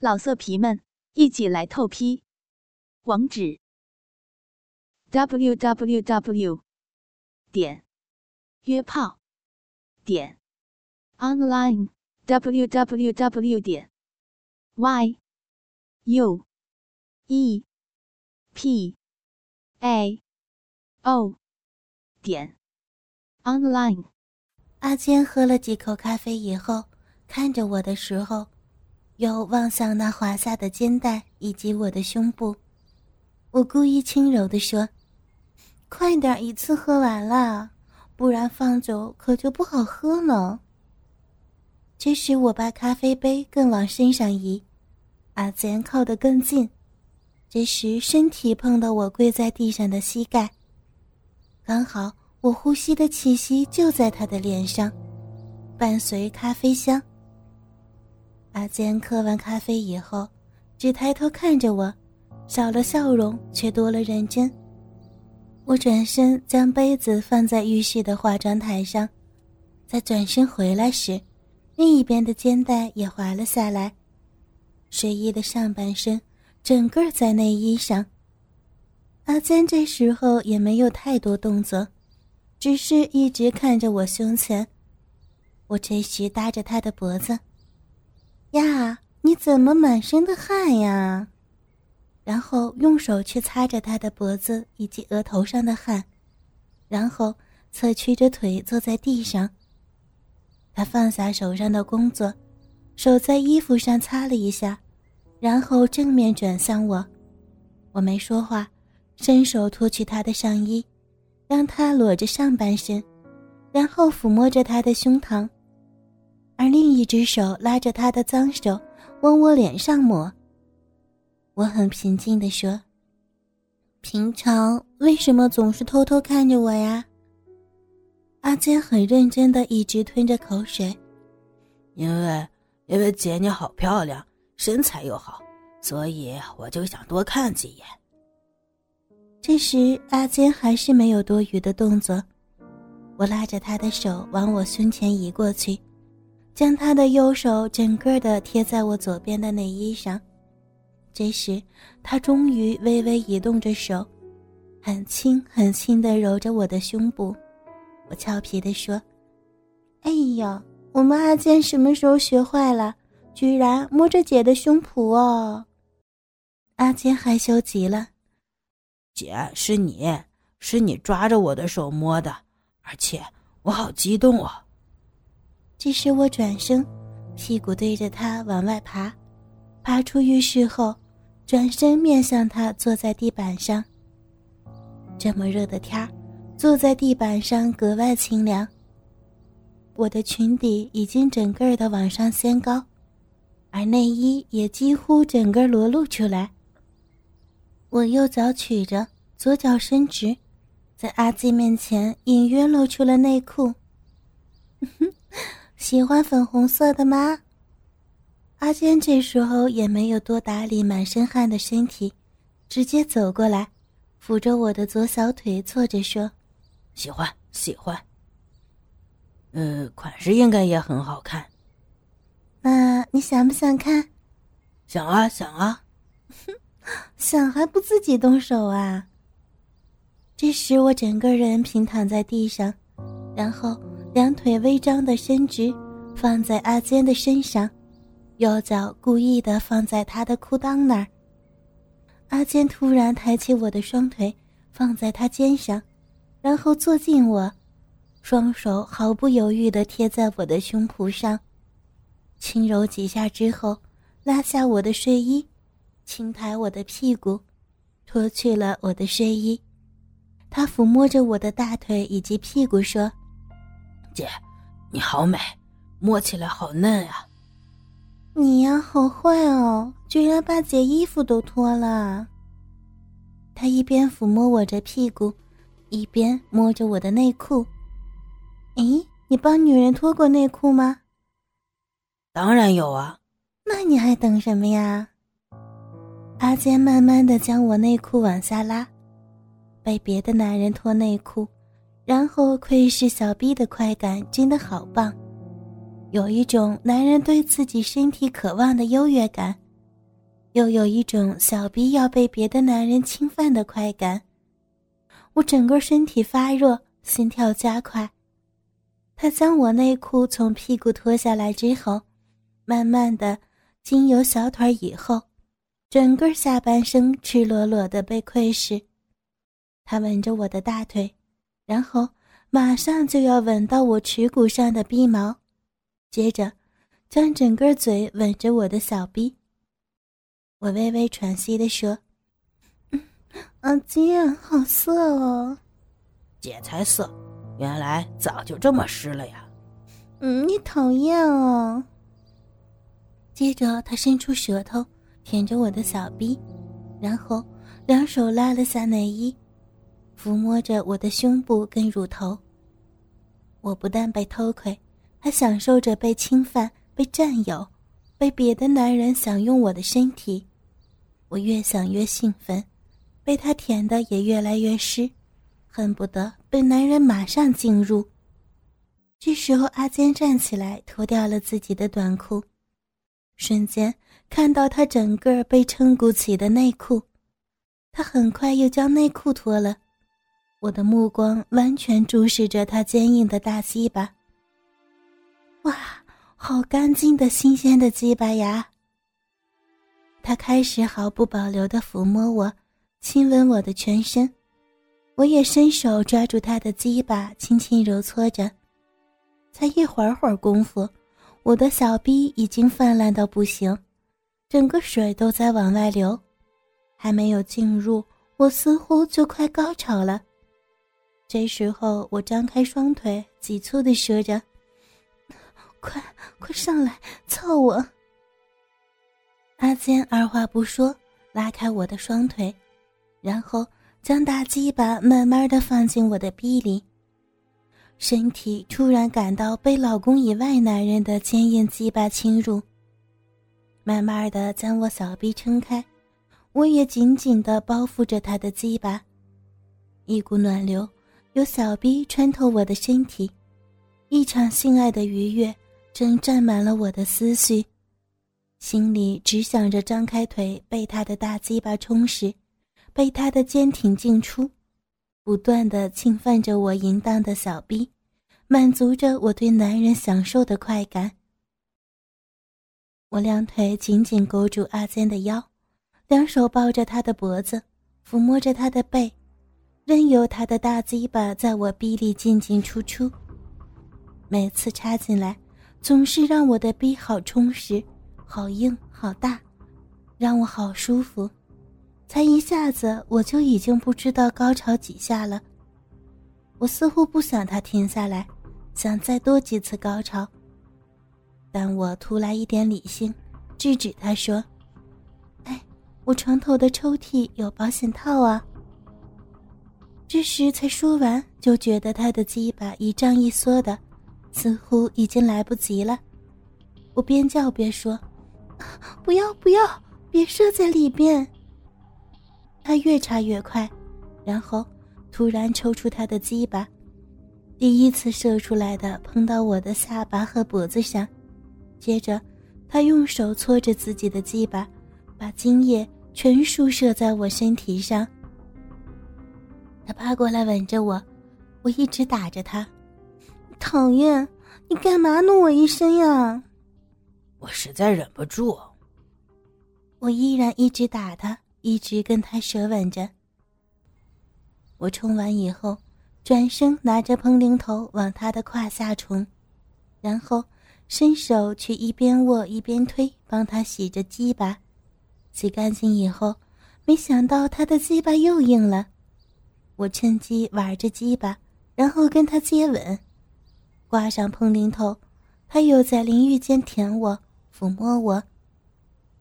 老色皮们，一起来透批！网址：w w w 点约炮点 online w w w 点 y u e p a o 点 online。阿坚喝了几口咖啡以后，看着我的时候。又望向那滑下的肩带以及我的胸部，我故意轻柔地说：“快点，一次喝完了，不然放走可就不好喝了。”这时，我把咖啡杯更往身上移，阿坚靠得更近。这时，身体碰到我跪在地上的膝盖，刚好我呼吸的气息就在他的脸上，伴随咖啡香。阿坚喝完咖啡以后，只抬头看着我，少了笑容，却多了认真。我转身将杯子放在浴室的化妆台上，在转身回来时，另一边的肩带也滑了下来，睡衣的上半身整个在内衣上。阿坚这时候也没有太多动作，只是一直看着我胸前。我这时搭着他的脖子。呀，你怎么满身的汗呀？然后用手去擦着他的脖子以及额头上的汗，然后侧屈着腿坐在地上。他放下手上的工作，手在衣服上擦了一下，然后正面转向我。我没说话，伸手脱去他的上衣，让他裸着上半身，然后抚摸着他的胸膛。而另一只手拉着他的脏手，往我脸上抹。我很平静地说：“平常为什么总是偷偷看着我呀？”阿坚很认真的一直吞着口水，因为因为姐你好漂亮，身材又好，所以我就想多看几眼。这时阿坚还是没有多余的动作，我拉着他的手往我胸前移过去。将他的右手整个的贴在我左边的内衣上，这时他终于微微移动着手，很轻很轻的揉着我的胸部。我俏皮的说：“哎呦，我们阿坚什么时候学坏了？居然摸着姐的胸脯哦！”阿坚害羞极了：“姐，是你是你抓着我的手摸的，而且我好激动哦。”这时我转身，屁股对着他往外爬，爬出浴室后，转身面向他坐在地板上。这么热的天儿，坐在地板上格外清凉。我的裙底已经整个的往上掀高，而内衣也几乎整个裸露出来。我右脚曲着，左脚伸直，在阿基面前隐约露出了内裤。哼。喜欢粉红色的吗？阿坚这时候也没有多打理满身汗的身体，直接走过来，扶着我的左小腿坐着说：“喜欢，喜欢。呃，款式应该也很好看。那你想不想看？想啊，想啊。哼 想还不自己动手啊？这时我整个人平躺在地上，然后。两腿微张的伸直，放在阿坚的身上，右脚故意的放在他的裤裆那儿。阿坚突然抬起我的双腿，放在他肩上，然后坐近我，双手毫不犹豫的贴在我的胸脯上，轻柔几下之后，拉下我的睡衣，轻抬我的屁股，脱去了我的睡衣。他抚摸着我的大腿以及屁股说。姐，你好美，摸起来好嫩啊！你呀，好坏哦，居然把姐衣服都脱了。他一边抚摸我的屁股，一边摸着我的内裤。咦，你帮女人脱过内裤吗？当然有啊。那你还等什么呀？阿坚慢慢的将我内裤往下拉，被别的男人脱内裤。然后窥视小臂的快感真的好棒，有一种男人对自己身体渴望的优越感，又有一种小逼要被别的男人侵犯的快感。我整个身体发热，心跳加快。他将我内裤从屁股脱下来之后，慢慢的经由小腿以后，整个下半身赤裸裸的被窥视。他吻着我的大腿，然后马上就要吻到我耻骨上的逼毛，接着将整个嘴吻着我的小逼。我微微喘息的说。阿姐，好色哦！姐才色，原来早就这么湿了呀！嗯，你讨厌哦。接着，他伸出舌头舔着我的小臂，然后两手拉了下内衣，抚摸着我的胸部跟乳头。我不但被偷窥，还享受着被侵犯、被占有、被别的男人享用我的身体。我越想越兴奋。被他舔的也越来越湿，恨不得被男人马上进入。这时候，阿坚站起来，脱掉了自己的短裤，瞬间看到他整个被撑鼓起的内裤。他很快又将内裤脱了，我的目光完全注视着他坚硬的大鸡巴。哇，好干净的新鲜的鸡巴呀！他开始毫不保留地抚摸我。亲吻我的全身，我也伸手抓住他的鸡巴，轻轻揉搓着。才一会儿会儿功夫，我的小逼已经泛滥到不行，整个水都在往外流。还没有进入，我似乎就快高潮了。这时候，我张开双腿，急促地说着：“快快上来，操我！”阿坚二话不说，拉开我的双腿。然后将大鸡巴慢慢的放进我的逼里，身体突然感到被老公以外男人的坚硬鸡巴侵入，慢慢的将我小臂撑开，我也紧紧的包覆着他的鸡巴，一股暖流有小逼穿透我的身体，一场性爱的愉悦正占满了我的思绪，心里只想着张开腿被他的大鸡巴充实。被他的坚挺进出，不断的侵犯着我淫荡的小臂，满足着我对男人享受的快感。我两腿紧紧勾住阿坚的腰，两手抱着他的脖子，抚摸着他的背，任由他的大鸡巴在我逼里进进出出。每次插进来，总是让我的逼好充实、好硬、好大，让我好舒服。才一下子，我就已经不知道高潮几下了。我似乎不想他停下来，想再多几次高潮。但我突来一点理性，制止他说：“哎，我床头的抽屉有保险套啊。”这时才说完，就觉得他的鸡巴一胀一缩的，似乎已经来不及了。我边叫边说：“ 不要不要，别射在里边。”他越插越快，然后突然抽出他的鸡巴，第一次射出来的碰到我的下巴和脖子上，接着他用手搓着自己的鸡巴，把精液全数射在我身体上。他趴过来吻着我，我一直打着他，讨厌，你干嘛弄我一身呀？我实在忍不住。我依然一直打他。一直跟他舌吻着。我冲完以后，转身拿着喷淋头往他的胯下冲，然后伸手去一边握一边推，帮他洗着鸡巴。洗干净以后，没想到他的鸡巴又硬了。我趁机玩着鸡巴，然后跟他接吻，挂上碰淋头，他又在淋浴间舔我，抚摸我。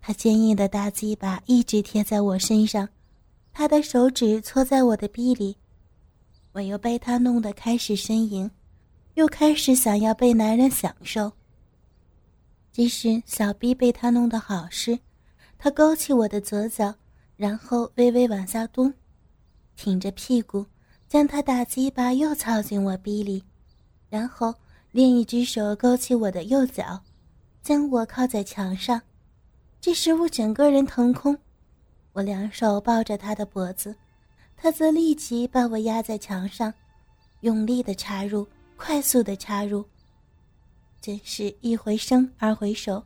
他坚硬的大鸡巴一直贴在我身上，他的手指搓在我的臂里，我又被他弄得开始呻吟，又开始想要被男人享受。这时，小臂被他弄得好湿，他勾起我的左脚，然后微微往下蹲，挺着屁股，将他大鸡巴又操进我臂里，然后另一只手勾起我的右脚，将我靠在墙上。这时我整个人腾空，我两手抱着他的脖子，他则立即把我压在墙上，用力的插入，快速的插入。真是一回生二回熟，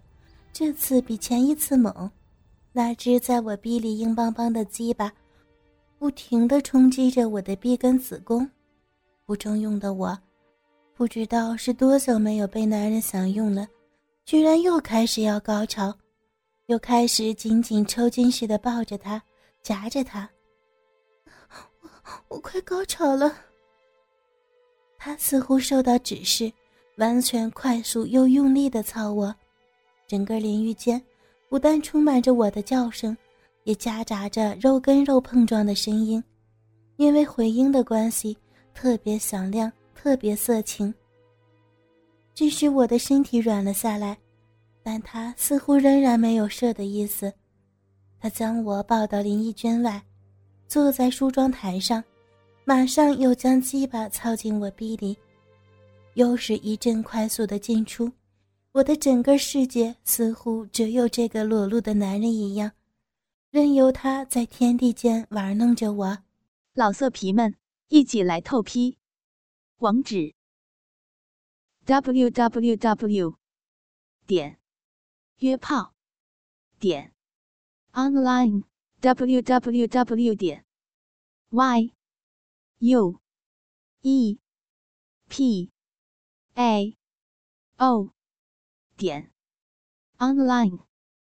这次比前一次猛。那只在我逼里硬邦邦的鸡巴，不停的冲击着我的臂根子宫。不中用的我，不知道是多久没有被男人享用了，居然又开始要高潮，又开始紧紧抽筋似的抱着他，夹着他。我我快高潮了。他似乎受到指示，完全快速又用力的操我，整个淋浴间。不但充满着我的叫声，也夹杂着肉跟肉碰撞的声音，因为回音的关系，特别响亮，特别色情。这时我的身体软了下来，但他似乎仍然没有射的意思。他将我抱到淋浴间外，坐在梳妆台上，马上又将鸡巴操进我逼里，又是一阵快速的进出。我的整个世界似乎只有这个裸露的男人一样，任由他在天地间玩弄着我。老色皮们，一起来透批！网址。：w w w 点。约炮。点。online w w w 点。y u e p a o。点。online。